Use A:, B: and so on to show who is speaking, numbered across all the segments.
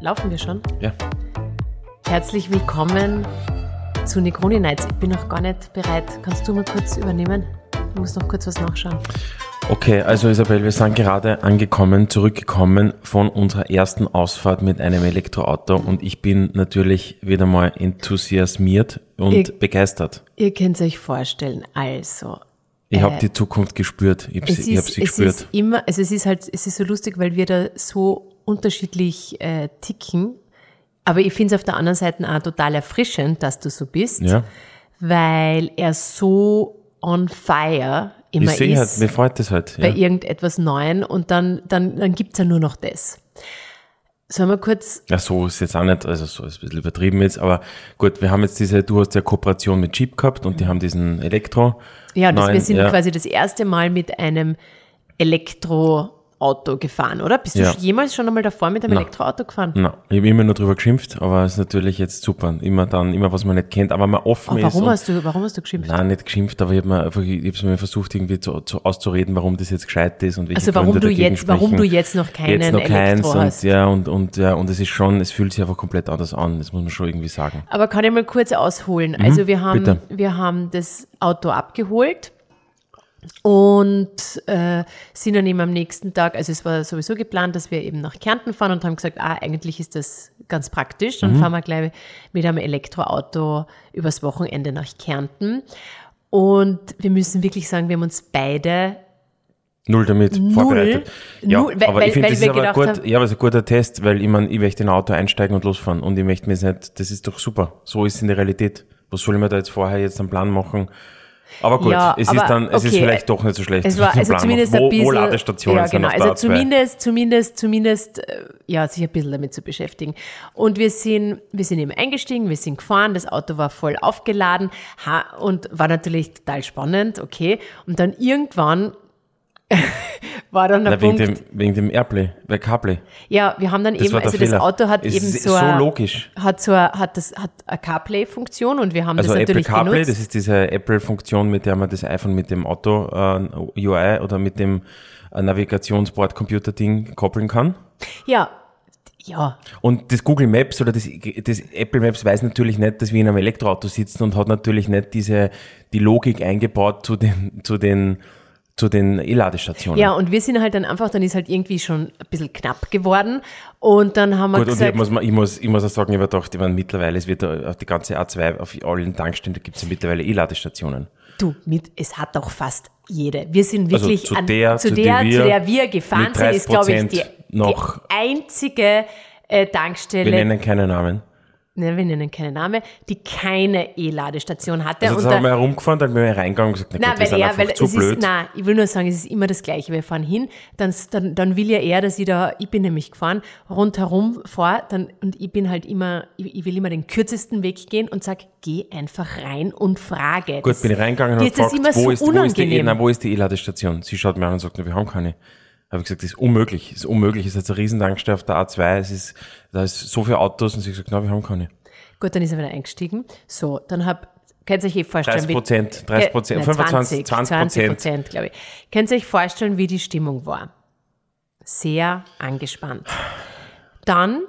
A: Laufen wir schon?
B: Ja.
A: Herzlich willkommen zu Negroni Nights. Ich bin noch gar nicht bereit. Kannst du mal kurz übernehmen? Ich muss noch kurz was nachschauen.
B: Okay, also Isabel, wir sind gerade angekommen, zurückgekommen von unserer ersten Ausfahrt mit einem Elektroauto und ich bin natürlich wieder mal enthusiasmiert und
A: Ich-
B: begeistert.
A: Ihr könnt euch vorstellen, also.
B: Ich
A: äh,
B: habe die Zukunft gespürt. Ich habe sie, ich hab sie
A: es
B: gespürt.
A: ist immer, also es ist halt, es ist so lustig, weil wir da so unterschiedlich äh, ticken. Aber ich finde es auf der anderen Seite auch total erfrischend, dass du so bist,
B: ja.
A: weil er so on fire
B: Ich
A: immer
B: sehe halt,
A: ist
B: mir freut das halt.
A: bei
B: Ja.
A: irgendetwas Neuem und dann, dann, dann gibt's ja nur noch das. Sollen wir kurz,
B: ja, so ist jetzt auch nicht, also so ist ein bisschen übertrieben jetzt, aber gut, wir haben jetzt diese, du hast ja Kooperation mit Jeep gehabt und die haben diesen Elektro.
A: ja, das, wir
B: neuen-
A: sind
B: ja.
A: quasi das erste Mal mit einem Elektroauto gefahren, oder? Bist
B: Ja.
A: du jemals schon einmal davor mit einem
B: Na.
A: Elektroauto gefahren?
B: Na, ich habe immer nur drüber geschimpft, aber es ist natürlich jetzt super. Immer dann, immer was man nicht kennt, aber man offen
A: Oh,
B: ist.
A: warum hast du, warum hast du geschimpft?
B: Nein, nicht geschimpft, aber ich habe mir einfach, ich habe mir versucht, irgendwie zu, zu, auszureden, warum das jetzt gescheit ist und welche
A: Also warum
B: Gründe
A: du jetzt, warum
B: sprechen.
A: du jetzt noch keinen
B: jetzt noch keins
A: Elektro
B: und
A: hast.
B: ja und und ja und es ist schon, es fühlt sich einfach komplett anders an. Das muss man schon irgendwie sagen.
A: Aber kann ich mal kurz ausholen? Also wir haben,
B: Mhm, bitte.
A: wir haben das Auto abgeholt und äh, sind dann eben am nächsten Tag, also es war sowieso geplant, dass wir eben nach Kärnten fahren und haben gesagt, ah, eigentlich ist das ganz praktisch.
B: Mhm.
A: Dann fahren wir gleich mit einem Elektroauto übers Wochenende nach Kärnten. Und wir müssen wirklich sagen, wir haben uns beide
B: Null damit
A: Null.
B: vorbereitet. Ja,
A: Null, weil-
B: aber ich finde, das ist aber gut,
A: haben-
B: ja, aber ist ein guter Test, weil ich meine, ich möchte in ein Auto einsteigen und losfahren und ich möchte mir jetzt nicht, das ist doch super. So ist es in der Realität. Was soll ich mir da jetzt vorher jetzt einen Plan machen? Aber gut,
A: Ja,
B: es
A: aber
B: ist dann, es ist
A: okay.
B: vielleicht doch nicht so schlecht.
A: Es war also zumindest ein bisschen.
B: Wo Ladestationen
A: ja, genau. Also
B: A2.
A: zumindest, zumindest, zumindest, äh, ja, sich ein bisschen damit zu beschäftigen. Und wir sind, wir sind eben eingestiegen, wir sind gefahren, das Auto war voll aufgeladen ha, und war natürlich total spannend, okay. Und dann irgendwann war dann der
B: Na, wegen,
A: Punkt,
B: dem, wegen dem Airplay, bei CarPlay.
A: ja, wir haben dann
B: Das
A: eben, also das
B: Fehler.
A: Auto hat
B: Es
A: eben
B: ist
A: so,
B: so
A: ein-
B: logisch.
A: hat so, ein- hat das, hat eine CarPlay-Funktion und wir haben
B: Also
A: das
B: Apple
A: natürlich
B: CarPlay,
A: genutzt.
B: das ist diese Apple-Funktion, mit der man das iPhone mit dem Auto äh, UI oder mit dem äh, Navigationsbordcomputer-Ding koppeln kann.
A: ja, ja,
B: Und das Google Maps oder das, das Apple Maps weiß natürlich nicht, dass wir in einem Elektroauto sitzen und hat natürlich nicht diese, die Logik eingebaut zu den, zu den, zu den E-Ladestationen.
A: Ja, und wir sind halt dann einfach, dann ist halt irgendwie schon ein bisschen knapp geworden. Und dann haben wir
B: Gut, und ich
A: gesagt,
B: muss, ich muss, ich muss auch sagen, ich habe gedacht, ich meine, mittlerweile, es wird da auf die ganze A2, auf allen Tankstellen, gibt es ja mittlerweile E-Ladestationen.
A: du, mit, es hat auch fast jede. Wir sind
B: Also
A: wirklich
B: zu
A: an,
B: der,
A: zu
B: zu
A: der,
B: wir
A: zu der wir gefahren sind, ist, glaube ich,
B: 30%
A: die,
B: noch-
A: die einzige äh,
B: Wir
A: Tankstelle,
B: nennen keine Namen.
A: Ne, wir nennen keinen Namen, die keine E-Ladestation hatte.
B: Also
A: und
B: das
A: da-
B: haben wir herumgefahren, dann bin ich reingegangen und gesagt, na
A: Nein,
B: wir
A: weil er, weil
B: zu
A: es
B: blöd.
A: ist, nein, ich will nur sagen, es ist immer das Gleiche. Wir fahren hin, dann, dann, dann will ja er, dass ich da, ich bin nämlich gefahren, rundherum fahre, dann, und ich bin halt immer, ich, ich will immer den kürzesten Weg gehen und sag, geh einfach rein und frage.
B: Gut, bin ich reingegangen und habe
A: das
B: gefragt, wo,
A: so
B: ist, wo, ist die, E- wo ist die E-Ladestation? Sie schaut mir an und sagt, wir haben keine. Habe ich gesagt, das ist unmöglich, das ist unmöglich, es ist jetzt eine Riesentankstelle auf der A2, es ist, da ist so viele Autos und sie hat gesagt, nein, wir haben keine.
A: Gut, dann ist er wieder eingestiegen. So, dann hab, könnt ihr euch eh vorstellen,
B: 30 Prozent, 30 Prozent, 25, 20 Prozent.
A: Prozent, glaube ich. Könnt ihr euch vorstellen, wie die Stimmung war? Sehr angespannt. Dann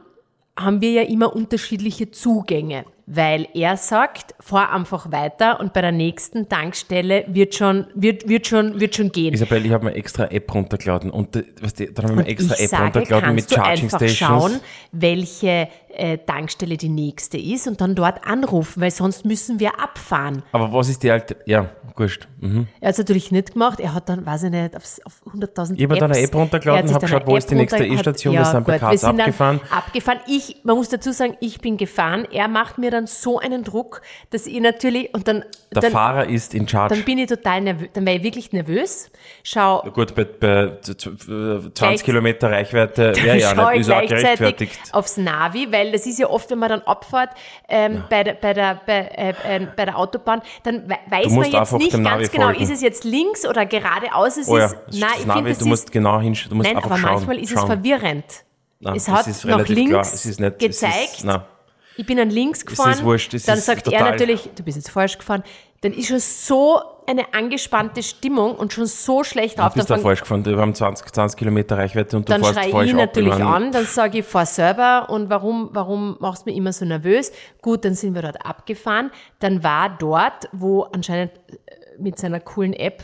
A: haben wir ja immer unterschiedliche Zugänge, weil er sagt, fahr einfach weiter und bei der nächsten Tankstelle wird schon, wird, wird schon, wird schon gehen.
B: Isabel, ich habe mir extra App runtergeladen und äh, weißt du, dann haben wir extra App
A: sage,
B: runtergeladen mit
A: kannst du
B: Charging
A: einfach
B: Stations.
A: schauen, welche äh, Tankstelle die nächste ist und dann dort anrufen, weil sonst müssen wir abfahren.
B: Aber was ist die alte, ja, wurscht. Mhm.
A: Er hat es natürlich nicht gemacht. Er hat dann, weiß ich nicht, aufs- auf 100.000
B: Ich habe dann eine App runtergeladen,
A: Er hat sich
B: hab
A: dann
B: geschaut, wo ist die nächste E-Station, wir sind bei
A: gut,
B: Kars
A: wir sind
B: abgefahren.
A: Abgefahren. Ich, man muss dazu sagen, ich bin gefahren. Er macht mir dann so einen Druck, dass ich natürlich, und dann,
B: Der
A: dann,
B: Fahrer ist in charge.
A: dann bin ich total nervös, dann war ich wirklich nervös. Schau,
B: Gut, bei, bei z- z- äh, 20
A: Gleich-
B: Kilometer Reichweite wäre ja nicht,
A: ich
B: ist auch gerechtfertigt.
A: aufs Navi, weil das ist ja oft, wenn man dann abfährt ähm, bei, der, bei, der, bei, äh, äh, bei der Autobahn, dann we- weiß man jetzt nicht ganz
B: Navi
A: genau,
B: folgen.
A: ist es jetzt links oder geradeaus? Es
B: Oh ja,
A: ist,
B: das
A: nein, ich
B: Navi,
A: finde, das
B: du musst
A: ist,
B: genau hinschauen, du musst
A: nein,
B: einfach
A: aber
B: schauen.
A: manchmal ist es
B: schauen.
A: verwirrend.
B: Nein,
A: es hat
B: ist
A: nach links.
B: Es ist nicht,
A: gezeigt.
B: Es ist.
A: Ich bin dann links gefahren.
B: wurscht, es
A: dann sagt er natürlich, du bist jetzt falsch gefahren. Dann ist er so eine angespannte Stimmung und schon so schlecht
B: Du
A: drauf.
B: bist da falsch gefahren. Wir haben 20, 20 Kilometer Reichweite und du
A: dann
B: fährst
A: schreie
B: falsch
A: ich natürlich
B: abgefahren.
A: an, dann sage ich, fahr selber und warum, warum machst du mich immer so nervös? Gut, dann sind wir dort abgefahren. Dann war dort, wo anscheinend äh, mit seiner coolen App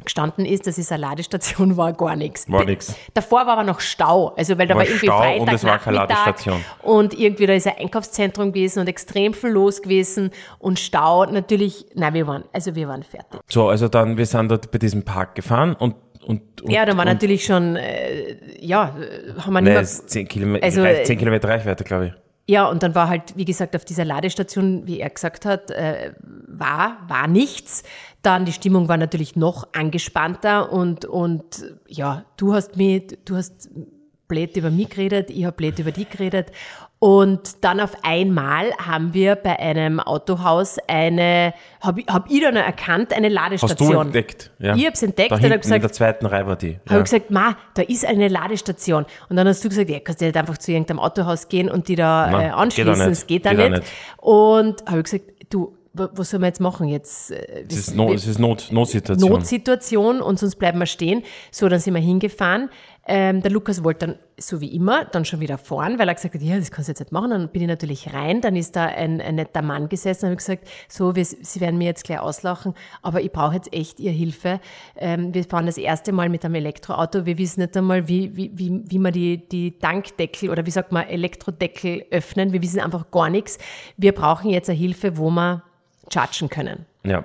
A: gestanden ist, das ist eine Ladestation, war gar nichts.
B: War nix.
A: Davor war aber noch Stau, also weil da
B: War
A: war irgendwie
B: Stau
A: Freitag,
B: und es war keine Ladestation.
A: und irgendwie da ist ein Einkaufszentrum gewesen und extrem viel los gewesen und Stau natürlich, nein, wir waren, also wir waren fertig.
B: So, also dann, wir sind dort bei diesem Park gefahren und, und, und
A: Ja, da war natürlich schon, äh, ja, haben wir nicht
B: es ist 10 Kilometer,
A: Also,
B: 10 Kilometer Reichweite, glaube ich.
A: Ja, und dann war halt, wie gesagt, auf dieser Ladestation, wie er gesagt hat, äh, war, war nichts. Dann die Stimmung war natürlich noch angespannter und, und ja, du hast mich, du hast blöd über mich geredet, ich habe blöd über dich geredet. Und dann auf einmal haben wir bei einem Autohaus eine, habe hab ich dann erkannt, eine Ladestation.
B: Hast du entdeckt? Ja.
A: Ich hab's entdeckt
B: da
A: und hab gesagt,
B: in der zweiten Reihe war die.
A: habe ich gesagt, ma, da ist eine Ladestation. Und dann hast du gesagt, ja, kannst du nicht einfach zu irgendeinem Autohaus gehen und die da
B: Nein,
A: äh,
B: geht
A: anschließen.
B: nicht.
A: Es geht da
B: Geht auch
A: nicht.
B: nicht.
A: Und habe ich gesagt, du, was sollen wir jetzt machen? Jetzt äh,
B: Es ist, no, es ist Not, Notsituation.
A: Notsituation und sonst bleiben wir stehen. So, dann sind wir hingefahren. Ähm, der Lukas wollte dann, so wie immer, dann schon wieder fahren, weil er gesagt hat, ja, das kannst du jetzt nicht machen. Dann bin ich natürlich rein. Dann ist da ein, ein netter Mann gesessen und habe gesagt, so, wir, Sie werden mir jetzt gleich auslachen, aber ich brauche jetzt echt Ihre Hilfe. Ähm, wir fahren das erste Mal mit einem Elektroauto. Wir wissen nicht einmal, wie, wie, wie, wie man die, die Tankdeckel oder wie sagt man, Elektrodeckel öffnen. Wir wissen einfach gar nichts. Wir brauchen jetzt eine Hilfe, wo wir chargen können.
B: Ja.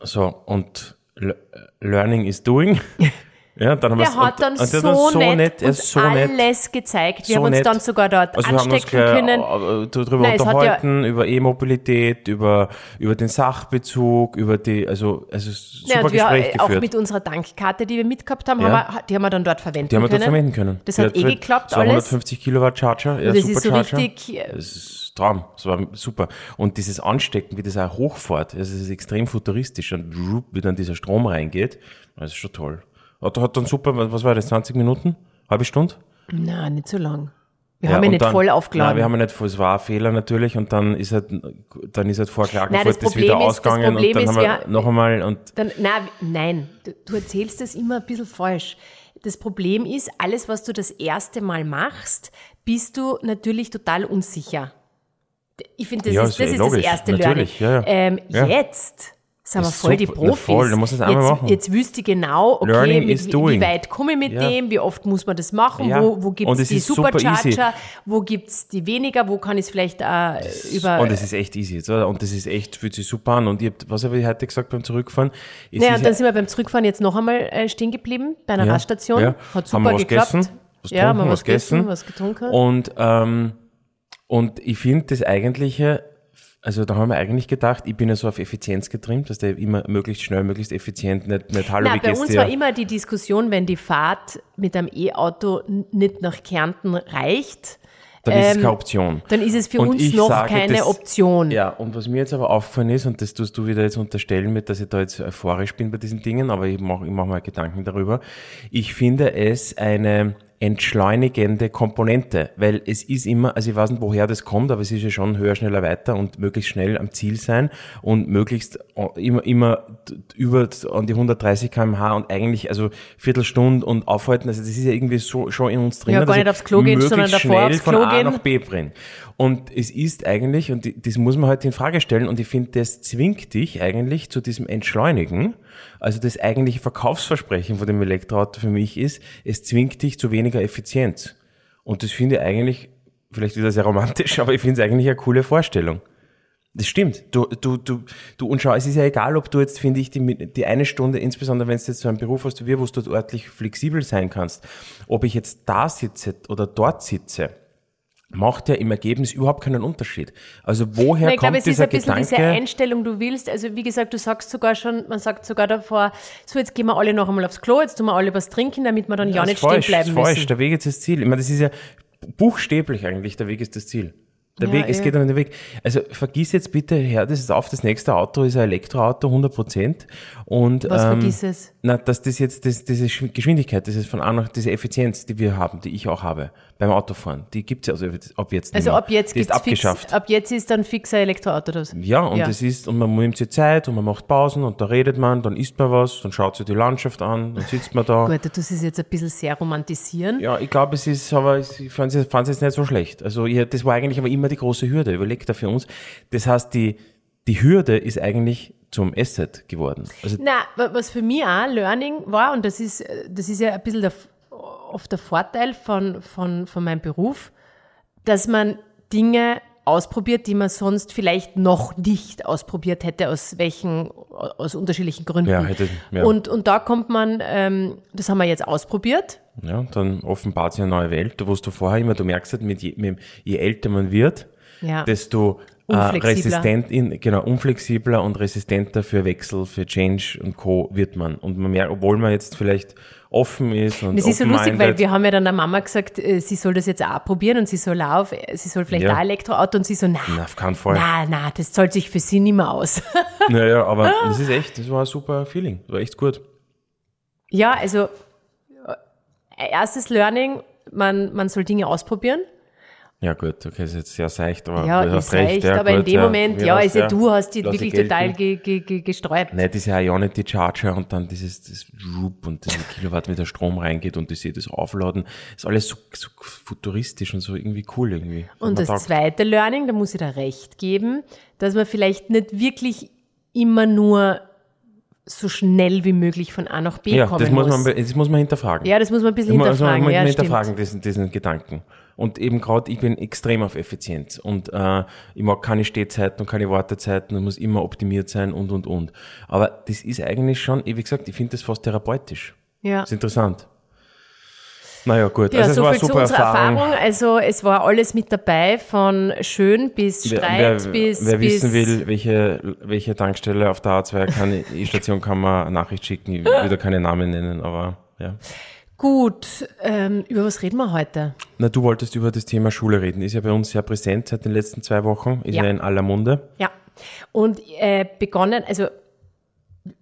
B: So, und le- Learning is doing. Ja, dann haben
A: Der hat
B: und-
A: dann
B: und
A: so,
B: hat
A: nett,
B: nett,
A: uns
B: ist so nett.
A: alles gezeigt. Wir
B: So
A: haben uns
B: nett.
A: dann sogar dort
B: Also wir haben uns
A: anstecken können.
B: äh, darüber
A: Nein, hat ja-
B: unterhalten, über E-Mobilität, über, über den Sachbezug, über die, also, also super
A: Ja, und wir,
B: Gespräch
A: äh, auch
B: geführt.
A: mit unserer Tankkarte, die wir mitgehabt haben,
B: Ja.
A: haben wir, die haben wir dann dort verwenden
B: die haben wir
A: können.
B: dort verwenden können.
A: Das
B: Die
A: hat eh geklappt,
B: so
A: alles.
B: 150 Kilowatt Charger, ja,
A: das ist so
B: Supercharger.
A: richtig, äh,
B: Das ist Traum, das war super. Und dieses Anstecken, wie das auch hochfährt, also es ist extrem futuristisch und wie dann dieser Strom reingeht, das ist schon toll. Hat, hat dann super, was war das, 20 Minuten? Halbe Stunde?
A: Nein, nicht so lang. Wir
B: Ja,
A: haben ihn nicht
B: dann-
A: voll
B: Nein,
A: aufgeladen.
B: wir haben ihn nicht voll, es war ein Fehler natürlich und dann ist halt, dann ist halt vor
A: Nein,
B: Klagenfurt
A: das
B: das, wieder
A: ist- das
B: ausgegangen
A: Problem
B: und dann
A: ist,
B: haben wir
A: wir-
B: noch einmal und
A: Dann, nein, nein, du, du erzählst das immer ein bisschen falsch. Das Problem ist, alles, was du das erste Mal machst, bist du natürlich total unsicher. Ich finde, das,
B: Ja,
A: ist,
B: ist
A: das
B: eh
A: ist das erste
B: Natürlich,
A: Learning.
B: ja, ja.
A: Ähm,
B: Ja.
A: Jetzt sind wir voll die
B: super. Na
A: Profis.
B: voll, du musst es einmal
A: jetzt,
B: machen.
A: jetzt wüsste ich genau, okay,
B: Learning
A: mit,
B: is
A: wie, weit komme ich mit
B: Ja.
A: dem, wie oft muss man das machen,
B: Ja.
A: wo, wo gibt es die
B: ist super.
A: Supercharger, wo gibt es die weniger, wo kann ich es vielleicht äh, über...
B: Und es ist echt easy jetzt, oder? Und das ist echt, fühlt sich super an. Und ich hab, was habe ich heute gesagt beim Zurückfahren? Es
A: Naja, und dann sind wir beim Zurückfahren jetzt noch einmal äh, stehen geblieben bei einer
B: Ja,
A: Raststation.
B: ja.
A: Hat
B: Haben
A: super
B: wir was
A: geklappt.
B: gegessen, was
A: ja, haben wir
B: was
A: gegessen. was getrunken.
B: Und, ähm, und ich finde das eigentliche, also da haben wir eigentlich gedacht, ich bin ja so auf Effizienz getrimmt, dass der immer möglichst schnell, möglichst effizient, nicht, nicht hallo,
A: Na,
B: wie
A: bei uns
B: dir?
A: war immer die Diskussion, wenn die Fahrt mit einem E-Auto nicht nach Kärnten reicht,
B: dann ist es
A: ähm,
B: keine Option.
A: dann ist es für
B: Und
A: uns noch
B: sage,
A: keine
B: das-
A: Option.
B: Ja, und was mir jetzt aber aufgefallen ist, und das tust du wieder jetzt unterstellen mit, dass ich da jetzt euphorisch bin bei diesen Dingen, aber ich mache ich mach mal Gedanken darüber. Ich finde es eine entschleunigende Komponente, weil es ist immer, also ich weiß nicht, woher das kommt, aber es ist ja schon höher, schneller, weiter und möglichst schnell am Ziel sein und möglichst äh, immer, immer über an die 130 kmh und eigentlich, also Viertelstunde und aufhalten, also das ist ja irgendwie so, schon in uns drin.
A: Ja, gar nicht
B: ich
A: aufs Klo gehen, sondern davor
B: schnell
A: aufs
B: von
A: Klo
B: A
A: gehen.
B: nach B bringen. Und es ist eigentlich, und das muss man halt in Frage stellen, und ich finde, das zwingt dich eigentlich zu diesem Entschleunigen. Also das eigentliche Verkaufsversprechen von dem Elektroauto für mich ist, es zwingt dich zu weniger Effizienz. Und das finde ich eigentlich, vielleicht wieder sehr romantisch, aber ich finde es eigentlich eine coole Vorstellung. Das stimmt. Du, du, du, du, und schau, es ist ja egal, ob du jetzt, finde ich, die, die eine Stunde, insbesondere wenn du jetzt so einen Beruf hast wie wir, wo du dort örtlich flexibel sein kannst, ob ich jetzt da sitze oder dort sitze, macht ja im Ergebnis überhaupt keinen Unterschied. Also woher
A: ich
B: kommt
A: glaube, es ist
B: dieser
A: ein bisschen
B: Gedanke?
A: diese Einstellung, du willst, also wie gesagt, du sagst sogar schon, man sagt sogar davor, so jetzt gehen wir alle noch einmal aufs Klo, jetzt tun wir alle was trinken, damit wir dann ja,
B: Das
A: nicht
B: ist
A: stehen
B: falsch,
A: bleiben
B: das ist falsch.
A: müssen.
B: Der Weg ist das Ziel. Ich meine, das ist ja buchstäblich eigentlich, der Weg ist das Ziel. Der
A: Ja,
B: Weg, es
A: eh.
B: geht um den Weg. Also vergiss jetzt bitte, hör das ist auf, das nächste Auto ist ein Elektroauto, 100 Prozent. Und,
A: Was
B: ähm,
A: vergiss es?
B: Na, dass das jetzt, das, diese Sch- Geschwindigkeit, das ist von A nach, diese Effizienz, die wir haben, die ich auch habe beim Autofahren, die gibt's ja also ab jetzt nicht
A: Also ab jetzt
B: die
A: gibt's
B: abgeschafft.
A: Fix, ab jetzt ist dann fixer Elektroauto das.
B: Ja, und
A: Ja.
B: es ist, und man nimmt sich Zeit und man macht Pausen und da redet man, dann isst man was, dann schaut sich die Landschaft an, dann sitzt man da.
A: Gut, du tust es jetzt ein bisschen sehr romantisieren.
B: Ja, ich glaube, es ist, aber es- ich fand es jetzt nicht so schlecht. Also ich, das war eigentlich aber immer die große Hürde, überlegt da für uns. Das heißt, die, die Hürde ist eigentlich zum Asset geworden. Also
A: Na, wa- was für mich auch Learning war, und das ist, das ist ja ein bisschen der, oft der Vorteil von, von, von meinem Beruf, dass man Dinge ausprobiert, die man sonst vielleicht noch nicht ausprobiert hätte, aus welchen, aus unterschiedlichen Gründen.
B: Ja, hätte- ja.
A: Und, und da kommt man, ähm, das haben wir jetzt ausprobiert.
B: Ja, dann offenbart sich eine neue Welt, wo du vorher immer, du merkst halt, mit je, mit, je älter man wird,
A: Ja.
B: desto äh,
A: Unflexibler.
B: resistent, in, genau, unflexibler und resistenter für Wechsel, für Change und Co. wird man. Und man merkt, obwohl man jetzt vielleicht offen ist und
A: Das ist so lustig, weil wir haben ja dann der Mama gesagt, äh, sie soll das jetzt auch probieren und sie soll auf, sie soll vielleicht
B: Ja.
A: auch ein Elektroauto und sie so, na,
B: Na, auf keinen Fall.
A: na, na, das zahlt sich für sie nicht mehr aus.
B: Naja, aber das ist echt, das war ein super Feeling. Das war echt gut.
A: Ja, also erstes Learning, man, man soll Dinge ausprobieren.
B: Ja, gut, okay, ist jetzt sehr seicht, aber
A: Ja,
B: du hast recht.
A: recht,
B: ja,
A: aber in
B: gut,
A: dem Moment, ja, also du hast die
B: lass ich
A: wirklich total ge, ge, ge, gesträubt.
B: Nein, diese Ionity Charger und dann dieses das Roop und diese Kilowatt mit der Strom reingeht und ich sehe das aufladen. Ist alles so, so futuristisch und so irgendwie cool irgendwie.
A: Und das
B: taugt.
A: zweite Learning, da muss ich da recht geben, dass man vielleicht nicht wirklich immer nur so schnell wie möglich von A nach B
B: Ja,
A: kommen
B: das muss, man, das muss man hinterfragen.
A: Ja, das muss man ein bisschen
B: Das muss man-
A: hinterfragen.
B: muss man
A: ja,
B: hinterfragen, diesen, diesen Gedanken. Und eben gerade, ich bin extrem auf Effizienz und äh, ich mag keine Stehzeiten und keine Wartezeiten und muss immer optimiert sein und und und. Aber das ist eigentlich schon, wie gesagt, ich finde das fast therapeutisch.
A: Ja.
B: Das ist interessant. Naja, gut.
A: Ja,
B: also es
A: so
B: war
A: viel
B: eine
A: zu
B: super
A: unserer
B: Erfahrung.
A: Erfahrung. Also es war alles mit dabei, von schön bis
B: Wer,
A: Streit
B: wer,
A: bis
B: wer
A: bis
B: wissen will, welche, welche Tankstelle auf der A2 kann, die Station kann man Nachricht schicken. Ich würde keine Namen nennen, aber ja.
A: Gut, ähm, über was reden wir heute?
B: Na, du wolltest über das Thema Schule reden. Ist ja bei uns sehr präsent seit den letzten zwei Wochen. Ist ja,
A: Ja.
B: in aller Munde.
A: Ja, und äh, begonnen, also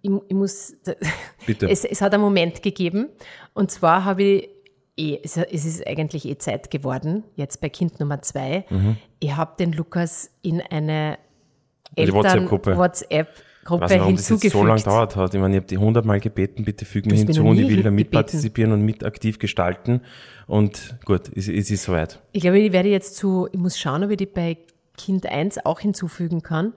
A: ich, ich muss,
B: Bitte.
A: Es, es hat einen Moment gegeben und zwar habe ich, eh, es, ist eigentlich eh Zeit geworden, jetzt bei Kind Nummer zwei,
B: Mhm.
A: ich habe den Lukas in eine
B: WhatsApp-Gruppe. Ich weiß nicht, warum das
A: hinzugefügt.
B: so lange dauert hat. Ich meine, ich habe die hundertmal gebeten, bitte füg mich
A: Du hast mich
B: hinzu und ich will da mitpartizipieren und mit aktiv gestalten. Und gut, es, es ist soweit.
A: Ich glaube, ich werde jetzt zu, ich muss schauen, ob ich die bei Kind 1 auch hinzufügen kann.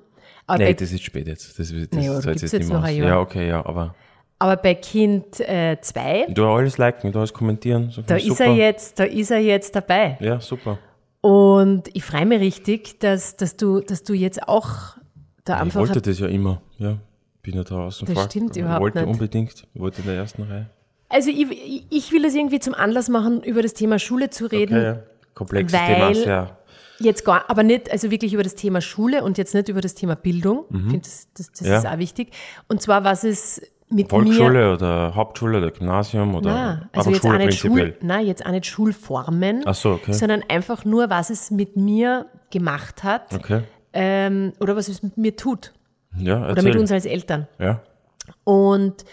A: Aber,
B: Nee,
A: bei,
B: das ist spät jetzt. Das, das
A: Nee, gibt's
B: jetzt
A: jetzt
B: nicht mehr? Ja, okay, ja, aber
A: aber bei Kind 2,
B: du alles liken, du alles kommentieren. So,
A: da
B: super.
A: ist er jetzt, da ist er jetzt dabei.
B: Ja, super.
A: Und ich freue mich richtig, dass, dass, du, dass du jetzt auch da
B: Ich
A: einfach.
B: wollte das ja immer. Ja, bin ja da außen
A: Das
B: vor.
A: stimmt
B: ich
A: überhaupt
B: wollte
A: nicht.
B: unbedingt. Ich wollte in der ersten Reihe.
A: also ich, ich- ich will das irgendwie zum Anlass machen, über das Thema Schule zu reden.
B: Okay, ja. Komplexes Thema, sehr.
A: Jetzt gar, aber nicht, also wirklich über das Thema Schule und jetzt nicht über das Thema Bildung. Ich finde, das, das, das
B: Mhm. Ja.
A: ist auch wichtig. Und zwar, was es mit mir.
B: Volksschule oder Hauptschule oder Gymnasium oder
A: Na, also
B: aber
A: jetzt auch,
B: Schule
A: nicht
B: prinzipiell.
A: Schul, nein, jetzt auch nicht Schulformen,
B: so, okay.
A: sondern einfach nur, was es mit mir gemacht hat
B: Okay.
A: ähm, oder was es mit mir tut
B: Ja,
A: oder mit uns als Eltern.
B: ja.
A: Und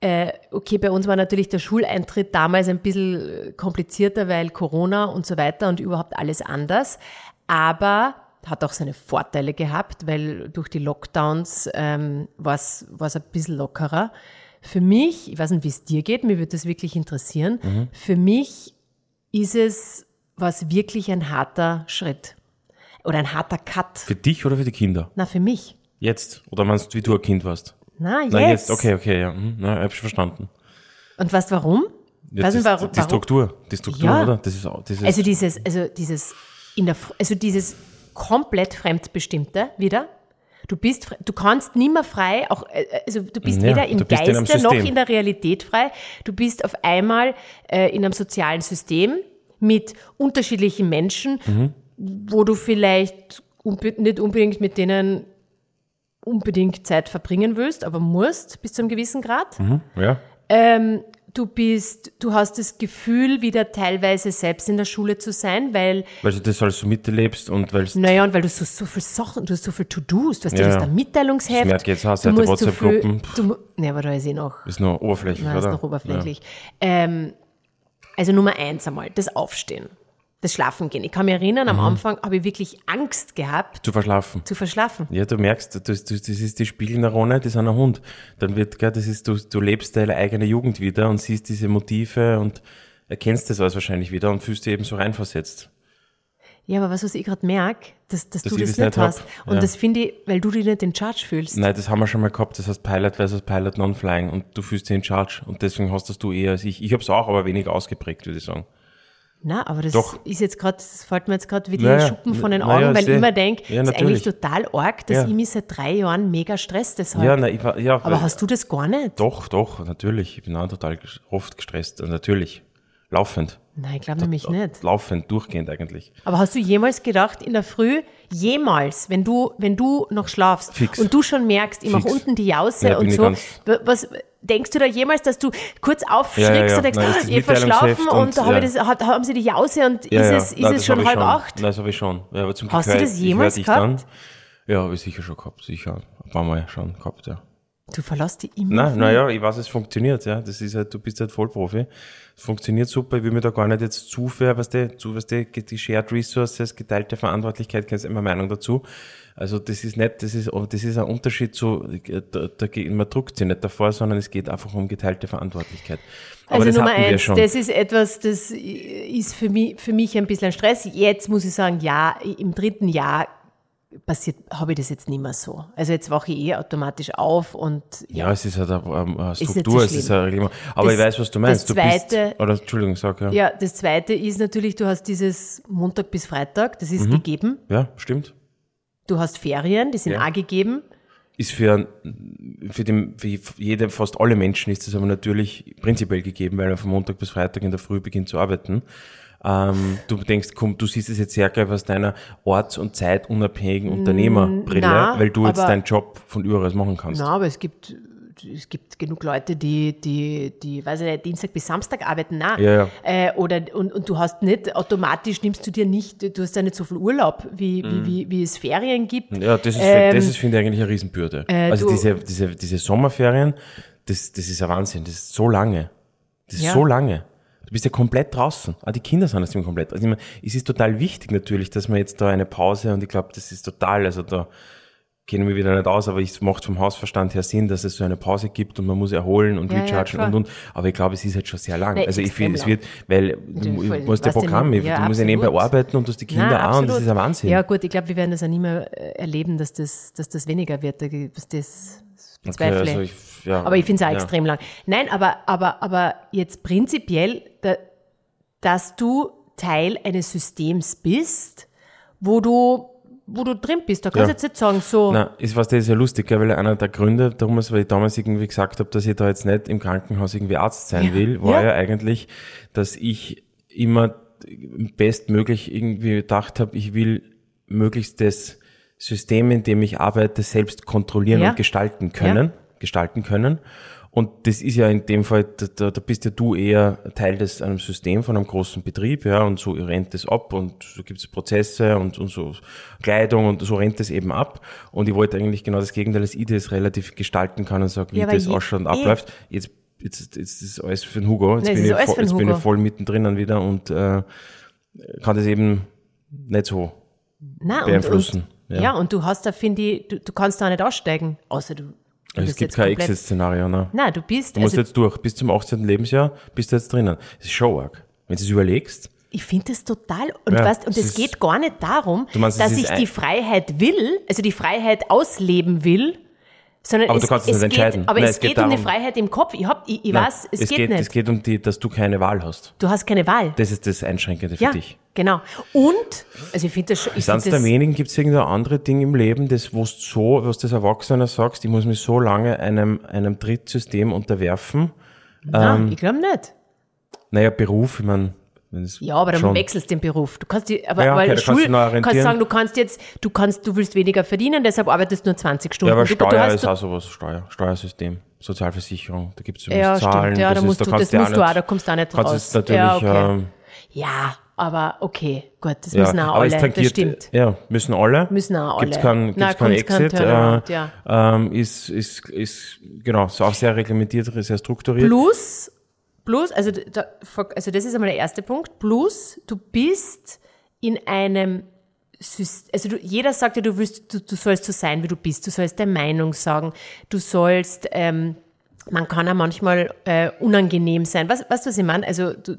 A: äh, okay, bei uns war natürlich der Schuleintritt damals ein bisschen komplizierter, weil Corona und so weiter und überhaupt alles anders. Aber hat auch seine Vorteile gehabt, weil durch die Lockdowns ähm, war es ein bisschen lockerer. Für mich, ich weiß nicht, wie es dir geht, mir würde das wirklich interessieren,
B: Mhm.
A: für mich ist es was wirklich ein harter Schritt oder ein harter Cut.
B: Für dich oder für die Kinder?
A: Na, für mich.
B: Jetzt? Oder meinst du, wie du ein Kind warst?
A: Na, jetzt.
B: Na, jetzt. Okay, okay, ja. Mhm. Na, hab ich verstanden.
A: Und weißt warum?
B: Ja,
A: Weißt
B: das,
A: warum-
B: die
A: warum?
B: Struktur. Die Struktur,
A: Ja.
B: oder? Das ist, das ist
A: Also dieses, also dieses in der, also dieses komplett fremdbestimmte wieder. Du bist, du kannst nie mehr frei, auch, äh, also du bist
B: Ja,
A: weder im
B: bist in
A: Geiste noch in der Realität frei. Du bist auf einmal äh, in einem sozialen System mit unterschiedlichen Menschen,
B: Mhm.
A: wo du vielleicht unbe nicht unbedingt mit denen unbedingt Zeit verbringen willst, aber musst bis zu einem gewissen Grad.
B: ja.
A: Ähm, du bist, du hast das Gefühl, wieder teilweise selbst in der Schule zu sein, weil,
B: Weil du das alles so miterlebst und weil
A: naja, und weil du so, so viel Sachen, du hast so viel To-Dos, du hast ja,
B: Ja,
A: das
B: ja.
A: da Mitteilungsheft.
B: Das merke ich jetzt auch,
A: du viel,
B: WhatsApp-Gruppen.
A: du, mu- ne, aber da ist eh noch,
B: ist nur oberflächlich,
A: Nein, ist
B: oder?
A: noch oberflächlich. Ähm, also Nummer eins einmal, das Aufstehen, das Schlafen gehen. Ich kann mich erinnern,
B: Mhm.
A: am Anfang habe ich wirklich Angst gehabt.
B: Zu verschlafen.
A: zu verschlafen.
B: Ja, du merkst, das, das, das ist die Spiegelneurone, das ist ein Hund. Dann wird, gell, das ist, du, du lebst deine eigene Jugend wieder und siehst diese Motive und erkennst das alles wahrscheinlich wieder und fühlst dich eben so reinversetzt.
A: Ja, aber was, was ich gerade merke, dass, dass,
B: Dass
A: du das,
B: das
A: nicht
B: nicht hab.
A: hast. Und
B: Ja.
A: das finde ich, weil du dich nicht in Charge fühlst.
B: Nein, das haben wir schon mal gehabt, das heißt Pilot versus Pilot Non-Flying und du fühlst dich in Charge und deswegen hast das du eher als ich. Ich habe es auch, aber weniger ausgeprägt, würde ich sagen.
A: Na, aber das
B: Doch.
A: ist jetzt gerade, das fällt mir jetzt gerade wie die
B: Naja,
A: Schuppen von den
B: na
A: Augen,
B: ja,
A: weil ich immer denke,
B: Ja,
A: das ist eigentlich total arg, dass
B: Ja.
A: ich mich seit drei Jahren mega stress deshalb.
B: Ja, nein, ich war, ja.
A: aber hast du das gar nicht?
B: Doch, doch, natürlich. Ich bin auch total oft gestresst, also natürlich. Laufend.
A: Nein, ich glaube nämlich nicht.
B: Laufend, durchgehend eigentlich.
A: Aber hast du jemals gedacht, in der Früh, jemals, wenn du, wenn du noch schlafst
B: Fix.
A: und du schon merkst, ich mache unten die Jause
B: Ja,
A: und so, was, denkst du da jemals, dass du kurz aufschrickst
B: Ja, ja,
A: und denkst,
B: Nein, ist
A: ah,
B: das
A: ich verschlafen und,
B: und,
A: da habe das, haben sie die Jause und ist es, ist
B: Nein,
A: es schon halb acht?
B: Nein, das habe ich schon. Ja, aber zum
A: Hast
B: Glück
A: du das jemals gehabt?
B: Dann. Ja, habe ich sicher schon gehabt, sicher. Ein paar Mal schon gehabt, ja.
A: Du verlässt die immer.
B: Nein, naja, ich weiß, es funktioniert, ja. Das ist halt, du bist halt Vollprofi. Es funktioniert super. Ich will mir da gar nicht jetzt zu viel, was du, zu, was du, die Shared Resources, geteilte Verantwortlichkeit, kennst immer Meinung dazu. Also, das ist nicht, das ist, das ist ein Unterschied zu, da, da, geht- man druckt sich nicht davor, sondern es geht einfach um geteilte Verantwortlichkeit. Aber
A: Also Nummer eins,
B: schon.
A: das ist etwas, das ist für mich, für mich ein bisschen Stress. Jetzt muss ich sagen, ja, im dritten Jahr passiert, habe ich das jetzt nicht mehr so. Also jetzt wache ich eh automatisch auf und
B: Ja, es ist halt eine, eine
A: nicht so
B: Struktur, es ist ein Reglement. Aber
A: Das-
B: ich weiß, was du meinst.
A: das
B: du bist,
A: Zweite-
B: oder, Entschuldigung, sag ja.
A: Ja, das zweite ist natürlich, du hast dieses Montag bis Freitag, das
B: Mhm.
A: ist gegeben.
B: Ja, stimmt.
A: Du hast Ferien, die sind
B: Ja.
A: auch gegeben.
B: ist für, für, den, für jede, fast alle Menschen ist das aber natürlich prinzipiell gegeben, weil er von Montag bis Freitag in der Früh beginnt zu arbeiten. Ähm, du denkst, komm, du siehst es jetzt sehr geil aus deiner orts- und zeitunabhängigen Unternehmerbrille,
A: na,
B: weil du jetzt
A: aber-
B: deinen Job von überall machen kannst.
A: Na, aber es gibt, es gibt genug Leute, die, die, die, weiß ich nicht, Dienstag bis Samstag arbeiten, nein.
B: Ja, ja.
A: Äh, oder, und, und du hast nicht, automatisch nimmst du dir nicht, du hast ja nicht so viel Urlaub, wie,
B: Mhm.
A: wie, wie, wie es Ferien gibt.
B: Ja, das ist,
A: Ähm,
B: das ist, finde ich, eigentlich eine Riesenbürde.
A: äh,
B: also
A: du-
B: diese, diese, diese Sommerferien, das, das ist ein Wahnsinn. Das ist so lange. Das ist
A: Ja.
B: so lange. Du bist ja komplett draußen. Ah, die Kinder sind das immer komplett. Also ich meine, es ist total wichtig natürlich, dass man jetzt da eine Pause und ich glaube, das ist total, also da kenne ich mich wieder nicht aus, aber es macht vom Hausverstand her Sinn, dass es so eine Pause gibt und man muss erholen und
A: Ja, ja,
B: rechargen
A: klar.
B: und und. Aber ich glaube, es ist jetzt schon sehr lang.
A: Nein,
B: also ich finde, es wird, weil
A: Ja,
B: du,
A: voll.
B: musst ja Programm,
A: ja,
B: du musst ja
A: absolut.
B: nebenbei arbeiten und du hast die Kinder
A: Nein,
B: auch und das
A: absolut.
B: ist ein Wahnsinn.
A: Ja gut, ich glaube, wir werden das auch nie mehr äh, erleben, dass das, dass das weniger wird. Da gibt das
B: Okay, also ich, ja,
A: Aber ich finde es auch
B: ja.
A: extrem lang. Nein, aber, aber, aber jetzt prinzipiell, da, dass du Teil eines Systems bist, wo du, wo du drin bist. Da kannst du
B: Ja.
A: jetzt nicht sagen, so,
B: Na, ist was das ist ja lustig, weil einer der Gründe, damals, weil ich damals irgendwie gesagt habe, dass ich da jetzt nicht im Krankenhaus irgendwie Arzt sein will, war
A: Ja.
B: ja. eigentlich, dass ich immer bestmöglich irgendwie gedacht habe, ich will möglichst das System, in dem ich arbeite, selbst kontrollieren
A: Ja.
B: und gestalten können, gestalten können. Und das ist ja in dem Fall, da, da bist ja du eher Teil des einem System von einem großen Betrieb, ja, und so rennt es ab und so gibt es Prozesse und, und so Kleidung und so rennt es eben ab. Und ich wollte eigentlich genau das Gegenteil, dass ich das relativ gestalten kann und sage, wie
A: Ja,
B: das ausschaut und
A: eh.
B: abläuft. Jetzt, jetzt, jetzt ist alles für den Hugo. Jetzt,
A: Nein, es
B: bin, ich
A: alles
B: voll, jetzt bin
A: Hugo.
B: ich voll mittendrin wieder und äh, kann das eben nicht so
A: und,
B: beeinflussen.
A: und, ja. und du hast da, finde ich, du, du kannst da nicht aussteigen, außer du,
B: Also es gibt kein Exit-Szenario, ne?
A: Nein, du bist,
B: Du musst
A: also,
B: jetzt durch. Bis zum 18. Lebensjahr bist du jetzt drinnen. Das ist schon arg. Wenn du es überlegst,
A: Ich finde das total, und,
B: Ja,
A: weißt, und
B: es
A: es
B: ist-
A: geht gar nicht darum,
B: meinst, es
A: dass ich die Freiheit will, also die Freiheit ausleben will, sondern
B: Aber
A: es,
B: du kannst es
A: es geht,
B: entscheiden.
A: Aber
B: Nein,
A: es
B: es geht
A: geht, um die
B: darum-
A: Freiheit im Kopf. Ich, hab, ich, ich
B: Nein,
A: weiß, es, geht,
B: geht,
A: nicht.
B: es geht um die, dass du keine Wahl hast.
A: du hast keine Wahl.
B: Das ist das Einschränkende für
A: ja,
B: dich.
A: Genau. Und, also ich finde das schon, find
B: der wenigen gibt es irgendein andere Ding im Leben, das wo du so, was das Erwachsener sagst, ich muss mich so lange einem, einem Drittsystem unterwerfen.
A: nein,
B: ähm,
A: ich glaube nicht.
B: Naja, Beruf, ich meine,
A: Ja, aber dann
B: schon-
A: wechselst den Beruf. Du kannst die, aber,
B: Ja,
A: aber
B: okay, da kannst du
A: Schul, kannst
B: orientieren.
A: sagen, du kannst jetzt, du kannst, du willst weniger verdienen, deshalb arbeitest du nur 20 Stunden.
B: Ja, aber
A: du,
B: Steuer
A: du
B: ist auch sowas, Steuer, Steuersystem, Sozialversicherung, da gibt es
A: Ja,
B: Zahlen.
A: stimmt. Ja, da
B: das
A: musst
B: ist,
A: du-
B: kannst
A: das musst du auch, da kommst du auch nicht
B: kannst
A: raus.
B: Jetzt natürlich,
A: Ja, okay.
B: ähm,
A: ja, aber okay, gut, das
B: ja,
A: müssen auch
B: aber es
A: alle,
B: tangiert,
A: das stimmt.
B: Ja, müssen alle.
A: Müssen auch alle.
B: gibt's keinen
A: gibt's keinen
B: Exit.
A: Turnaround,
B: äh,
A: ja.
B: ähm, ist, ist, ist, genau, ist auch sehr reglementiert, sehr strukturiert.
A: Plus, plus, also, da, also das ist einmal der erste Punkt, plus du bist in einem also du, jeder sagt ja, du, willst, du, du sollst so sein, wie du bist, du sollst deine Meinung sagen, du sollst, ähm, man kann auch manchmal äh, unangenehm sein. Was, weißt du, was ich meine? Also du,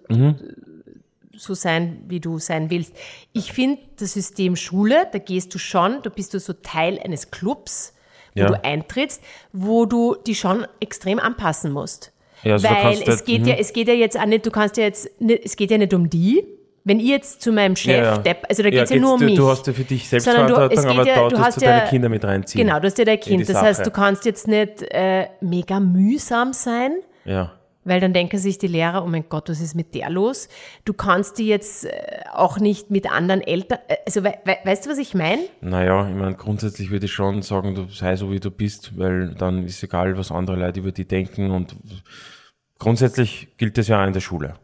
A: so sein, wie du sein willst. Ich finde, das System Schule, da gehst du schon, da bist du so Teil eines Clubs, wo
B: Ja.
A: du eintrittst, wo du dich schon extrem anpassen musst.
B: Ja, also
A: Weil es geht ja, es geht ja jetzt auch nicht, du kannst ja jetzt, es geht ja nicht um die. Wenn ich jetzt zu meinem Chef,
B: Ja, ja.
A: Depp, also da geht es ja,
B: geht's-
A: nur um mich.
B: Du hast ja für dich
A: es geht
B: aber
A: ja- du hast
B: du deine
A: ja-
B: Kinder mit reinziehen.
A: Genau, du hast ja dein
B: in die
A: Kind. Das heißt,
B: Sache.
A: du kannst jetzt nicht äh, mega mühsam sein,
B: Ja.
A: Weil dann denken sich die Lehrer, oh mein Gott, was ist mit der los? Du kannst die jetzt äh, auch nicht mit anderen Eltern, äh, also we we weißt du, was ich meine?
B: Naja, ich meine, grundsätzlich würde ich schon sagen, du sei so, wie du bist, weil dann ist egal, was andere Leute über dich denken und grundsätzlich gilt das ja auch in der Schule.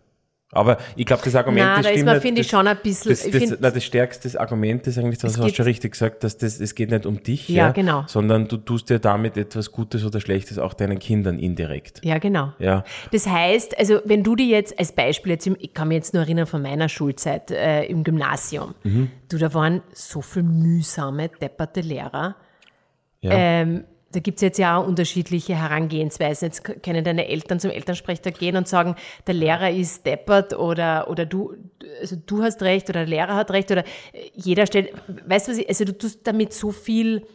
B: Aber ich glaube, das Argument,
A: Na,
B: das
A: da ist
B: stimmt
A: man,
B: nicht.
A: finde ich,
B: das-
A: schon ein bisschen,
B: Das, das, nein, das stärkste Argument ist eigentlich, das hast du schon richtig gesagt, dass das, es geht nicht um dich,
A: Ja, genau.
B: sondern du tust dir damit etwas Gutes oder Schlechtes auch deinen Kindern indirekt.
A: ja, genau.
B: Ja,
A: Das heißt, also wenn du dir jetzt als Beispiel, jetzt, ich kann mich jetzt nur erinnern von meiner Schulzeit äh, im Gymnasium,
B: Mhm.
A: du, da waren so viel mühsame, depperte Lehrer.
B: ja.
A: Ähm, da gibt es jetzt ja auch unterschiedliche Herangehensweisen. Jetzt können deine Eltern zum Elternsprechtag gehen und sagen, der Lehrer ist deppert oder, oder du, also du hast recht oder der Lehrer hat recht oder äh, jeder stellt, weißt du was ich, also du tust damit so viel,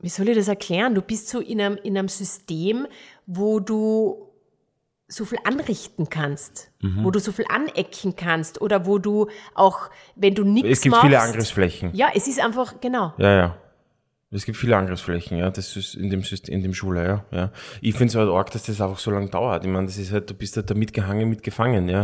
A: wie soll ich das erklären? Du bist so in einem, in einem System, wo du so viel anrichten kannst,
B: Mhm.
A: wo du so viel anecken kannst oder wo du auch, wenn du nichts
B: es gibt
A: machst.
B: viele Angriffsflächen.
A: Ja, es ist einfach, genau.
B: Ja, ja. Es gibt viele Angriffsflächen, ja, das ist in dem System, in dem Schule, ja, ja. Ich finde es halt arg, dass das einfach so lange dauert. Ich meine, das ist halt, du bist halt da mitgehangen, mitgefangen, ja.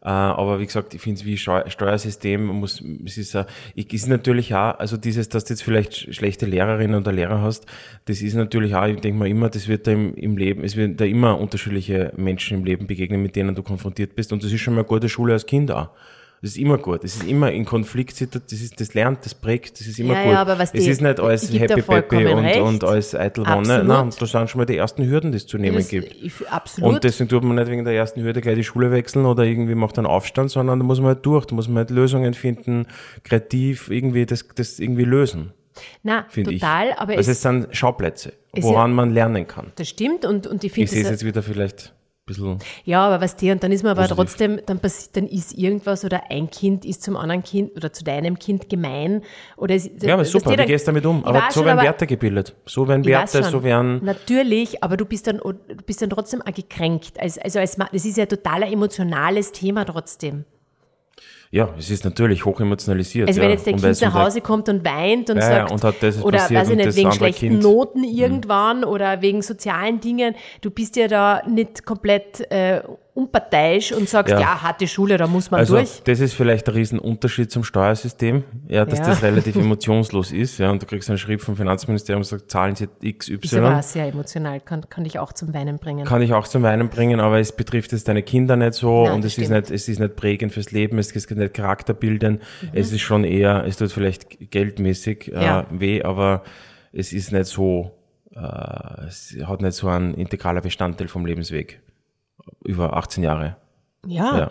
B: Äh, aber wie gesagt, ich finde es wie Steu Steuersystem, muss, es ist, äh, ist natürlich auch, also dieses, dass du jetzt vielleicht sch- schlechte Lehrerinnen oder Lehrer hast, das ist natürlich auch, ich denke mal immer, das wird da im, im Leben, es wird da immer unterschiedliche Menschen im Leben begegnen, mit denen du konfrontiert bist. Und das ist schon mal eine gute Schule als Kind auch. Das ist immer gut. Das ist immer in Konfliktsituationen, das ist, das lernt, das prägt, das ist immer
A: Ja,
B: gut.
A: ja, aber was
B: es ist nicht alles
A: ich
B: Happy Peppy und,
A: recht.
B: und alles Eitelwonne.
A: Absolut.
B: Nein, da sind schon mal die ersten Hürden, die es zu nehmen
A: Das,
B: gibt.
A: ich, absolut.
B: Und deswegen tut man nicht wegen der ersten Hürde gleich die Schule wechseln oder irgendwie macht einen Aufstand, sondern da muss man halt durch, da muss man halt Lösungen finden, kreativ irgendwie das, das irgendwie lösen,
A: Na,
B: finde ich.
A: total, aber
B: also
A: es,
B: es sind Schauplätze, woran man lernen kann.
A: das stimmt und, und ich
B: Ich
A: finde
B: sehe es
A: das,
B: jetzt wieder vielleicht bisschen,
A: ja, aber was dir, und dann ist man aber
B: Positiv.
A: trotzdem, dann passiert, dann ist irgendwas oder ein Kind ist zum anderen Kind oder zu deinem Kind gemein oder es,
B: ja, aber super,
A: dir
B: wie
A: dann-
B: gehst du damit um? Aber so
A: schon,
B: werden
A: aber-
B: Werte gebildet. So werden Werte, so werden,
A: Natürlich, aber du bist dann, du bist dann trotzdem auch gekränkt. Also, also als, das ist ja total ein emotionales Thema trotzdem.
B: Ja, es ist natürlich hoch emotionalisiert.
A: Also
B: ja.
A: wenn jetzt der
B: Und
A: Kind nach Hause kommt und weint und
B: Ja, ja,
A: sagt,
B: und hat das
A: oder weiß ich nicht, wegen schlechten
B: Kind- Mhm.
A: Noten irgendwann oder wegen sozialen Dingen, du bist ja da nicht komplett äh, unparteiisch und sagst, ja.
B: Ja.
A: harte Schule, da muss man
B: Also
A: durch.
B: das ist vielleicht ein Riesenunterschied zum Steuersystem, ja, dass
A: Ja.
B: das relativ emotionslos ist, ja, und du kriegst einen Schrieb vom Finanzministerium und sagt, zahlen Sie XY.
A: Ist aber auch sehr emotional, kann, kann dich auch zum Weinen bringen.
B: kann ich auch zum Weinen bringen, aber es betrifft jetzt deine Kinder nicht so
A: Nein,
B: und
A: das
B: es ist nicht, es ist nicht prägend fürs Leben, es ist nicht charakterbildend,
A: Mhm.
B: es ist schon eher, es tut vielleicht geldmäßig
A: Ja.
B: äh, weh, aber es ist nicht so, äh, es hat nicht so einen integraler Bestandteil vom Lebensweg. Über 18 Jahre.
A: ja.
B: Ja.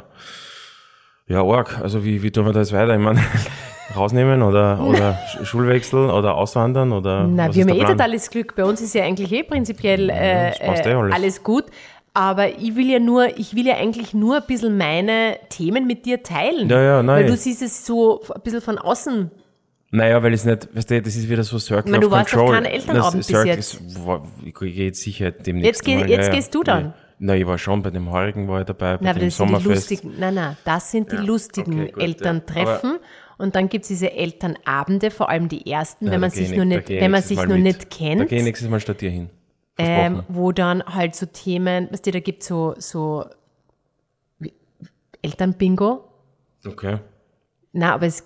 B: Ja, arg. Also wie, wie tun wir das weiter? Ich meine, rausnehmen oder, oder Sch- Schulwechsel oder auswandern oder
A: Na,
B: was
A: wir haben eh
B: Plan?
A: totales Glück. Bei uns ist ja eigentlich eh prinzipiell äh,
B: eh
A: äh,
B: alles.
A: alles gut. Aber ich will ja nur, ich will ja eigentlich nur ein bisschen meine Themen mit dir teilen.
B: Ja, ja, nein.
A: Weil du siehst es so ein bisschen von außen.
B: Naja, weil es nicht, weißt du, das ist wieder so Circle
A: Ich meine,
B: of
A: du warst auf
B: Control.
A: keinem Elternabend
B: Das
A: bis jetzt.
B: ist- Ich gehe jetzt sicher demnächst
A: Jetzt geh- jetzt gehst du dann.
B: Nein, ich war schon bei dem heurigen war ich dabei, bei
A: Na, aber
B: dem
A: das sind die
B: Sommerfest.
A: lustigen, nein, nein, das sind die lustigen
B: okay, gut,
A: Elterntreffen. Und dann gibt's diese Elternabende, vor allem die ersten,
B: Ja,
A: wenn man
B: da
A: sich
B: ich-
A: nur
B: da
A: nicht, wenn man sich nur
B: mit.
A: nicht
B: Da
A: kennt.
B: gehe ich nächstes Mal statt dir hin.
A: ähm, wo dann halt so Themen, weißt du, da gibt so, so Elternbingo.
B: Okay.
A: Na, aber es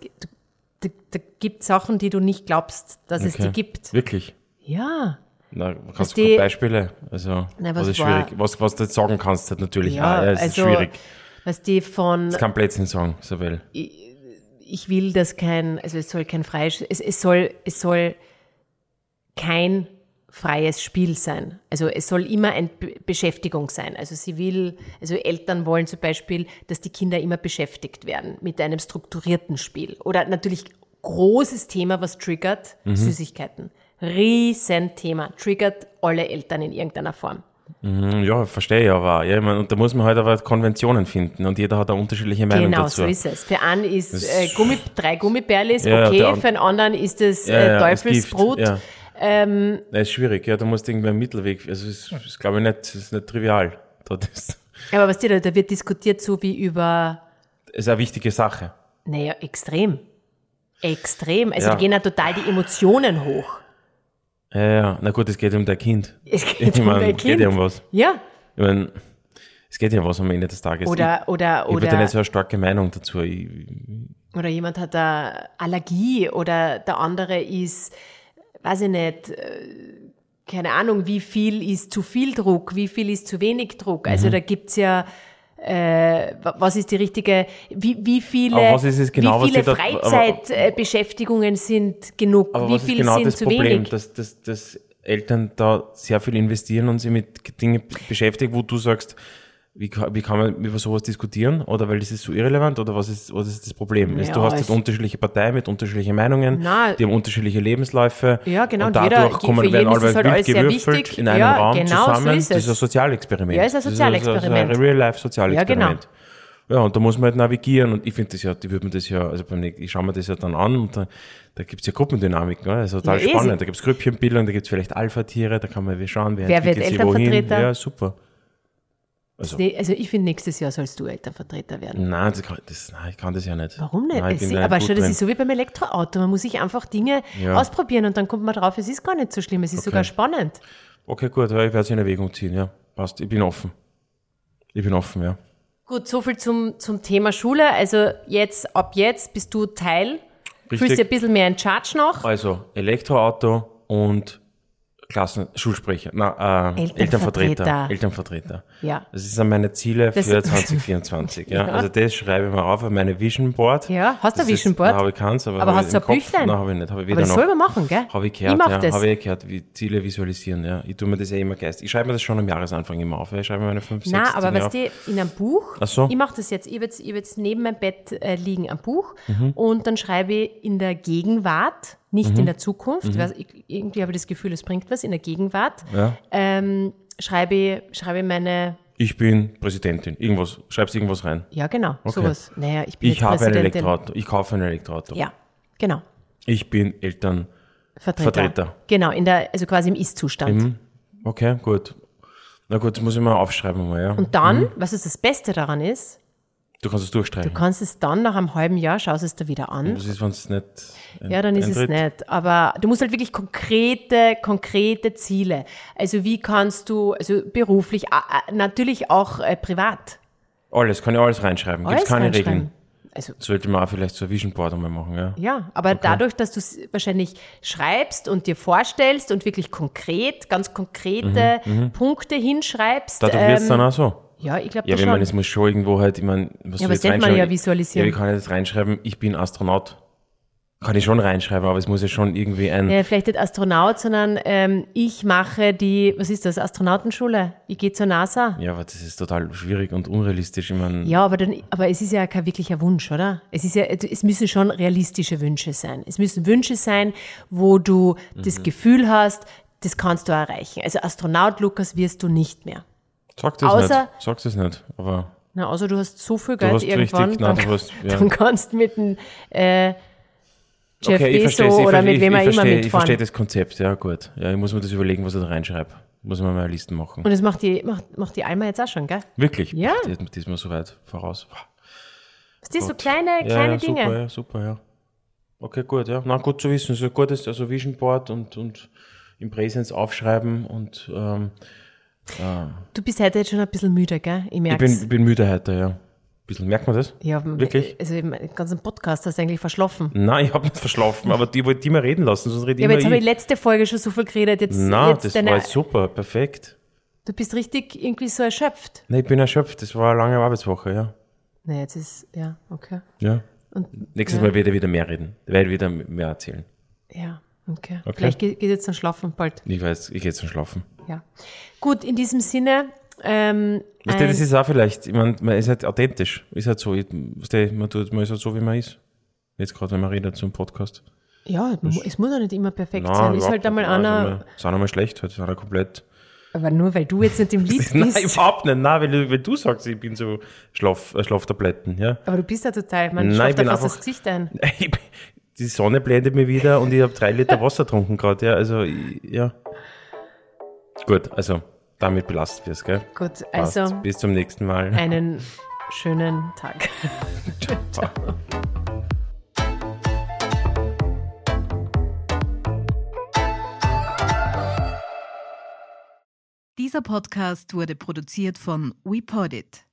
A: da, da gibt Sachen, die du nicht glaubst, dass es
B: okay.
A: die gibt.
B: Wirklich?
A: Ja.
B: Na, kannst
A: die-
B: du Beispiele? Also,
A: Na,
B: was,
A: was
B: ist
A: war-
B: schwierig? Was, was du jetzt sagen kannst, halt natürlich.
A: Ja,
B: ah, ja, es
A: also,
B: ist schwierig.
A: was die von,
B: Das kann Blödsinn sagen, Isabel.
A: ich will, dass kein, also es soll kein freies, es, es soll, es soll kein freies Spiel sein. Also es soll immer eine Be- Beschäftigung sein. Also sie will, also Eltern wollen zum Beispiel, dass die Kinder immer beschäftigt werden mit einem strukturierten Spiel. Oder natürlich großes Thema, was triggert, Süßigkeiten. Riesenthema, triggert alle Eltern in irgendeiner Form.
B: Hm, Ja, verstehe ich aber. Ja, ich mein, und da muss man halt aber Konventionen finden und jeder hat eine unterschiedliche Meinung
A: Genau,
B: dazu.
A: so ist es. Für einen ist äh, Gummi, drei Gummibärlis
B: Ja,
A: okay, für einen anderen ist es äh,
B: ja, das
A: Teufelsbrot.
B: Ja. Ähm, das ist schwierig, ja, da musst du irgendwie einen Mittelweg, also ist, ist glaube ich nicht, ist nicht trivial. Das
A: Aber was dir da, da wird diskutiert so wie über,
B: das ist eine wichtige Sache.
A: naja, extrem. Extrem. Also
B: Ja.
A: da gehen ja total die Emotionen hoch.
B: Ja, ja, na gut, es geht um dein Kind.
A: Es geht
B: ich
A: um
B: meine,
A: dein
B: es geht ja um
A: Kind.
B: was.
A: Ja.
B: Ich meine, es geht ja um was am Ende des Tages.
A: Oder, oder,
B: ich, ich habe da
A: oder,
B: nicht so eine starke Meinung dazu. Ich,
A: oder jemand hat eine Allergie oder der andere ist, weiß ich nicht, äh, keine Ahnung, wie viel ist zu viel Druck, wie viel ist zu wenig Druck.
B: Mhm.
A: Also da gibt's ja, äh, wa- was ist die richtige, wie, wie viele,
B: genau,
A: wie viele
B: da-
A: Freizeitbeschäftigungen sind genug,
B: aber
A: wie
B: was ist
A: viel
B: genau
A: sind
B: das
A: zu
B: Problem,
A: wenig.
B: dass, dass, dass Eltern da sehr viel investieren und sich mit Dingen beschäftigen, wo du sagst, wie, kann- wie kann man über sowas diskutieren? Oder weil das ist so irrelevant? Oder was ist, was ist das Problem?
A: Ja,
B: du hast
A: es-
B: halt unterschiedliche Parteien mit unterschiedlichen Meinungen,
A: Na,
B: die haben unterschiedliche Lebensläufe.
A: Ja, genau,
B: Und
A: jeder-
B: dadurch kommen, werden
A: ist
B: alle
A: halt
B: wild gewürfelt in einem
A: Ja,
B: Raum
A: genau, so
B: zusammen.
A: ist
B: das ist ein Sozialexperiment.
A: Ja, ist ein
B: Das
A: Sozialexperiment.
B: ein Real-Life-Sozialexperiment.
A: Ja,
B: Ja, und da muss man halt navigieren und ich finde das ja, die würde man das ja, also beim ich schaue mir das ja dann an und da, da gibt's ja Gruppendynamik, ne? Das ist total
A: Ja,
B: spannend.
A: sie-
B: Da gibt's Grüppchenbildung, da gibt's vielleicht Alpha-Tiere, da kann man schauen, wer,
A: Wer wird
B: entwickelt sich wohin.
A: Elternvertreter?
B: Ja, super. Also,
A: Nee, Also ich finde, nächstes Jahr sollst du Elternvertreter werden.
B: nein, das kann, das, nein, ich kann das ja nicht.
A: Warum nicht?
B: Nein,
A: es, aber schau, das
B: drin.
A: ist so wie beim Elektroauto. Man muss sich einfach Dinge
B: Ja.
A: ausprobieren und dann kommt man drauf, es ist gar nicht so schlimm, es ist sogar spannend.
B: Okay, gut, ja, ich werde es in Erwägung ziehen, ja. Passt, ich bin offen. Ich bin offen, ja.
A: Gut, so viel zum, zum Thema Schule. Also jetzt, ab jetzt bist du Teil, fühlst
B: Richtig.
A: dir ein bisschen mehr in Charge noch.
B: Also, Elektroauto und Klassen, Schulsprecher, na, äh,
A: Elternvertreter.
B: Elternvertreter. Elternvertreter.
A: Ja.
B: Das sind meine Ziele
A: Das-
B: für 2024. ja.
A: Ja.
B: Also das schreibe ich mir auf auf meine Vision Board.
A: Ja, hast du ein Vision Board?
B: Ist, habe ich keins, aber,
A: Aber hast
B: ich
A: du ein
B: Kopf.
A: Büchlein?
B: Nein, habe ich nicht. Habe ich
A: Aber das
B: noch.
A: soll man machen, gell?
B: Habe ich
A: Ich
B: gehört,
A: mach
B: ja.
A: das.
B: Habe ich gehört, wie Ziele visualisieren, ja. Ich tue mir das ja immer geist. Ich schreibe mir das schon am Jahresanfang immer auf. ja. Ich schreibe mir meine fünf, sechs
A: Na, aber weißt du, in einem Buch,
B: Ach so.
A: ich mache das jetzt, ich habe jetzt, ich hab jetzt neben meinem Bett äh, liegen ein Buch
B: Mhm.
A: und dann schreibe ich in der Gegenwart, nicht in der Zukunft, weil ich, irgendwie habe ich das Gefühl, es bringt was, in der Gegenwart,
B: Mhm. Ja.
A: ähm, schreibe, ich- schreibe meine,
B: Ich bin Präsidentin. Irgendwas. Schreibst irgendwas rein.
A: ja genau,
B: Okay.
A: sowas. Naja, ich bin
B: Ich habe ein. Elektroauto. Ich kaufe ein Elektroauto.
A: Ja, genau.
B: Ich bin Eltern.
A: Vertreter.
B: Vertreter.
A: Genau, in der, also quasi im Ist-Zustand.
B: Okay, gut. Na gut, das muss ich mal aufschreiben mal, ja.
A: Und dann,
B: Mhm.
A: was ist das Beste daran ist,
B: Du kannst es durchstreichen.
A: du kannst es dann nach einem halben Jahr, schaust es dir wieder an
B: Was ist, wenn es nicht ein-
A: Ja, dann ist es nicht. Aber du musst halt wirklich konkrete, konkrete Ziele. Also wie kannst du, also beruflich, natürlich auch äh, privat.
B: Alles, kann ich alles reinschreiben. Gibt es keine. Regeln.
A: Also
B: Sollte man auch vielleicht so ein Vision Board einmal machen, ja.
A: ja, aber dadurch, dass du es wahrscheinlich schreibst und dir vorstellst und wirklich konkret, ganz konkrete Punkte hinschreibst.
B: Mhm, Dadurch wird es
A: ähm,
B: dann auch so.
A: Ja, ich glaube
B: Ja, wenn man,
A: schon.
B: es muss schon irgendwo halt, ich meine, was
A: Ja,
B: soll
A: aber
B: ich
A: das nennt man ja visualisieren.
B: Ja, wie kann ich das reinschreiben? Ich bin Astronaut. Kann ich schon reinschreiben, aber es muss ja schon irgendwie ein,
A: Ja, vielleicht nicht Astronaut, sondern ähm, ich mache die, was ist das, Astronautenschule. Ich gehe zur NASA.
B: ja, aber das ist total schwierig und unrealistisch. Ich meine,
A: Ja, aber, dann, aber es ist ja kein wirklicher Wunsch, oder? Es, ist ja, es müssen schon realistische Wünsche sein. Es müssen Wünsche sein, wo du
B: Mhm.
A: das Gefühl hast, das kannst du erreichen. Also Astronaut, Lukas, wirst du nicht mehr.
B: Sag das
A: außer-
B: nicht. Sag das nicht. Aber
A: Na, außer du hast so viel Geld irgendwann,
B: richtig- nein,
A: dann,
B: du hast- ja.
A: dann kannst du mit dem äh, Jeff
B: okay, ich
A: Bezos
B: verstehe
A: oder mit
B: ich,
A: wem
B: ich, ich
A: immer
B: verstehe, Ich
A: mitfahren.
B: verstehe das Konzept, ja gut. Ja, ich muss mir das überlegen, was ich da reinschreibe. Muss man mal eine Liste machen.
A: Und das macht die, macht, macht die Alma jetzt auch schon, gell?
B: Wirklich?
A: Ja.
B: Die, ist- die ist mir so weit voraus.
A: Das sind so
B: Gott.
A: kleine,
B: Ja,
A: kleine
B: ja,
A: Dinge.
B: Super, ja, super, ja. Okay, gut, ja. Na, gut zu wissen. So gut ist also Vision Board und, und im Präsens aufschreiben und ähm,
A: Du bist heute jetzt schon ein bisschen müde, gell? Ich
B: ich bin, ich bin müde heute, ja. bisschen. Merkt man das?
A: Ja,
B: Wirklich?
A: Also im ganzen Podcast hast du eigentlich verschlafen.
B: Nein, ich habe nicht verschlafen, aber die wollte die mal reden lassen, sonst rede
A: Ja, aber jetzt habe ich
B: ich.
A: letzte Folge schon so viel geredet. Jetzt,
B: Nein,
A: jetzt
B: das
A: deine,
B: war jetzt super, perfekt.
A: du bist richtig irgendwie so erschöpft.
B: Nein, ich bin erschöpft, das war eine lange Arbeitswoche, ja.
A: Nee, jetzt ist, ja, okay.
B: Ja.
A: Und,
B: Nächstes
A: ja,
B: Mal werde ich wieder mehr reden. Werde ich wieder mehr erzählen.
A: Ja, okay.
B: Okay.
A: Vielleicht geht, geht jetzt dann schlafen bald.
B: Ich weiß, ich gehe jetzt zum Schlafen.
A: Ja. Gut, in diesem Sinne, ähm,
B: Weißt du, das ist auch vielleicht, ich meine, man ist halt authentisch. Ist halt so, ich, weißt du, man, tut, man ist halt so, wie man ist. Jetzt gerade, wenn man redet zum Podcast.
A: ja, es muss ja nicht immer perfekt
B: Nein,
A: sein. Ist halt einmal.
B: Nein,
A: einer,
B: Ist auch einmal schlecht heute, ist einer komplett.
A: aber nur weil du jetzt nicht im Lied
B: Nein,
A: bist.
B: überhaupt nicht. Nein, weil, du- weil du sagst, ich bin so Schlaf, äh, Schlaftabletten, ja.
A: Aber du bist ja total, man
B: Nein, bin
A: da fast
B: einfach-
A: das Gesicht ein.
B: Die Sonne blendet mir wieder und ich habe drei Liter Wasser getrunken gerade, ja. Also, ja. Gut, also, damit belastet wir es, gell?
A: Gut,
B: Passt.
A: also
B: Bis zum nächsten Mal.
A: einen schönen Tag.
B: Ciao.
C: Dieser Podcast wurde produziert von WePodit.